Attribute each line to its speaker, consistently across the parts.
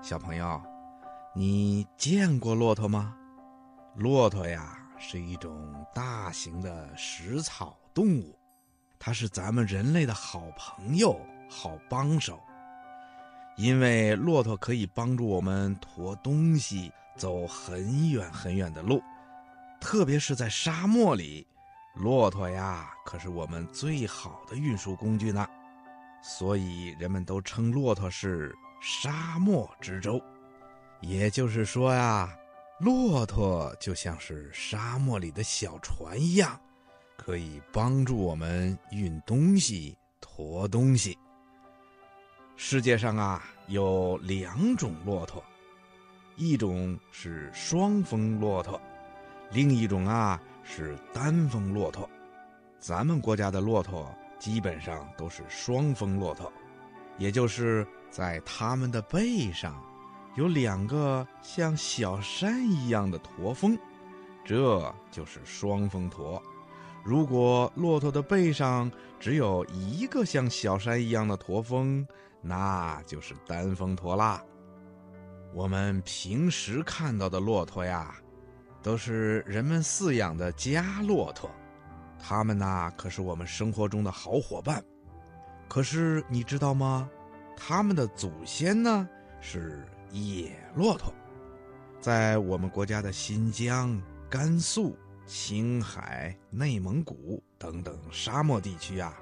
Speaker 1: 小朋友，你见过骆驼吗？骆驼呀，是一种大型的食草动物，它是咱们人类的好朋友、好帮手。因为骆驼可以帮助我们驮东西，走很远很远的路，特别是在沙漠里，骆驼呀可是我们最好的运输工具呢。所以人们都称骆驼是沙漠之舟。也就是说呀，骆驼就像是沙漠里的小船一样，可以帮助我们运东西、驮东西。世界上啊有两种骆驼，一种是双峰骆驼，另一种啊是单峰骆驼。咱们国家的骆驼基本上都是双峰骆驼，也就是在它们的背上有两个像小山一样的驼峰，这就是双峰驼。如果骆驼的背上只有一个像小山一样的驼峰，那就是单峰驼啦。我们平时看到的骆驼呀，都是人们饲养的家骆驼，它们呐可是我们生活中的好伙伴。可是你知道吗？它们的祖先呢是野骆驼，在我们国家的新疆、甘肃。青海、内蒙古等等沙漠地区啊，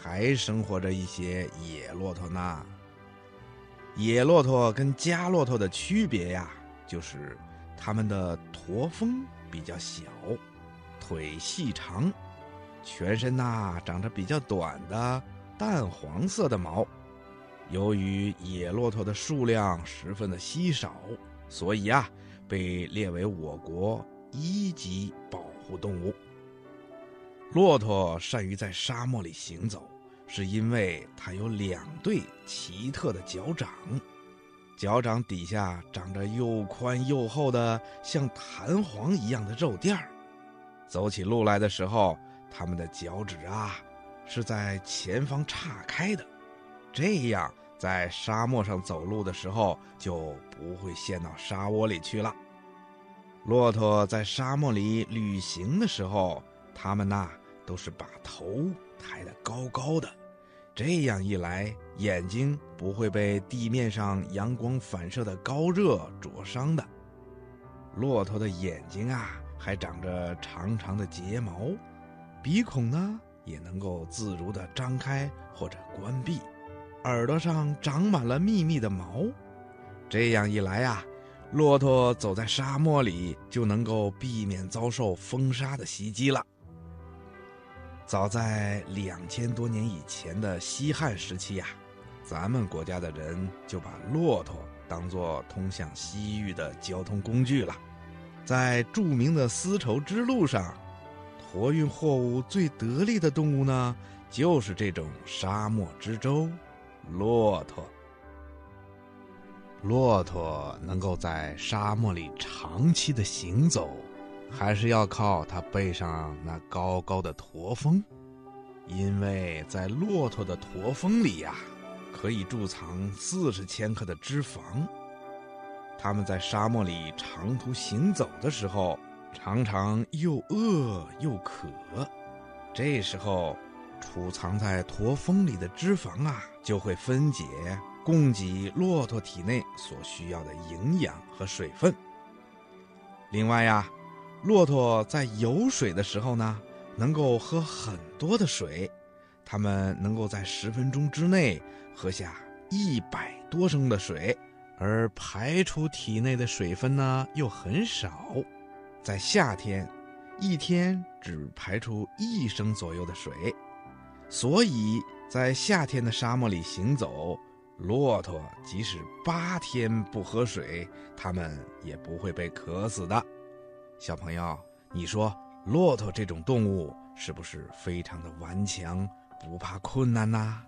Speaker 1: 还生活着一些野骆驼呢。野骆驼跟家骆驼的区别呀，就是它们的驼峰比较小，腿细长，全身呐长着比较短的淡黄色的毛。由于野骆驼的数量十分的稀少，所以啊，被列为我国一级保。护动物，骆驼善于在沙漠里行走，是因为它有两对奇特的脚掌，脚掌底下长着又宽又厚的像弹簧一样的肉垫儿。走起路来的时候，它们的脚趾啊是在前方岔开的，这样在沙漠上走路的时候就不会陷到沙窝里去了。骆驼在沙漠里旅行的时候，它们呐都是把头抬得高高的，这样一来，眼睛不会被地面上阳光反射的高热灼伤的。骆驼的眼睛啊还长着长长的睫毛，鼻孔呢也能够自如地张开或者关闭，耳朵上长满了密密的毛，这样一来啊。骆驼走在沙漠里，就能够避免遭受风沙的袭击了。早在两千多年以前的西汉时期呀，咱们国家的人就把骆驼当作通向西域的交通工具了。在著名的丝绸之路上，驮运货物最得力的动物呢，就是这种沙漠之舟——骆驼。骆驼能够在沙漠里长期的行走，还是要靠它背上那高高的驼峰，因为在骆驼的驼峰里呀，可以贮藏四十千克的脂肪。它们在沙漠里长途行走的时候，常常又饿又渴，这时候，储藏在驼峰里的脂肪啊，就会分解。供给骆驼体内所需要的营养和水分。另外呀，骆驼在有水的时候呢，能够喝很多的水，它们能够在十分钟之内喝下一百多升的水，而排出体内的水分呢又很少，在夏天，一天只排出一升左右的水，所以在夏天的沙漠里行走。骆驼即使八天不喝水，它们也不会被渴死的。小朋友，你说骆驼这种动物是不是非常的顽强，不怕困难呐？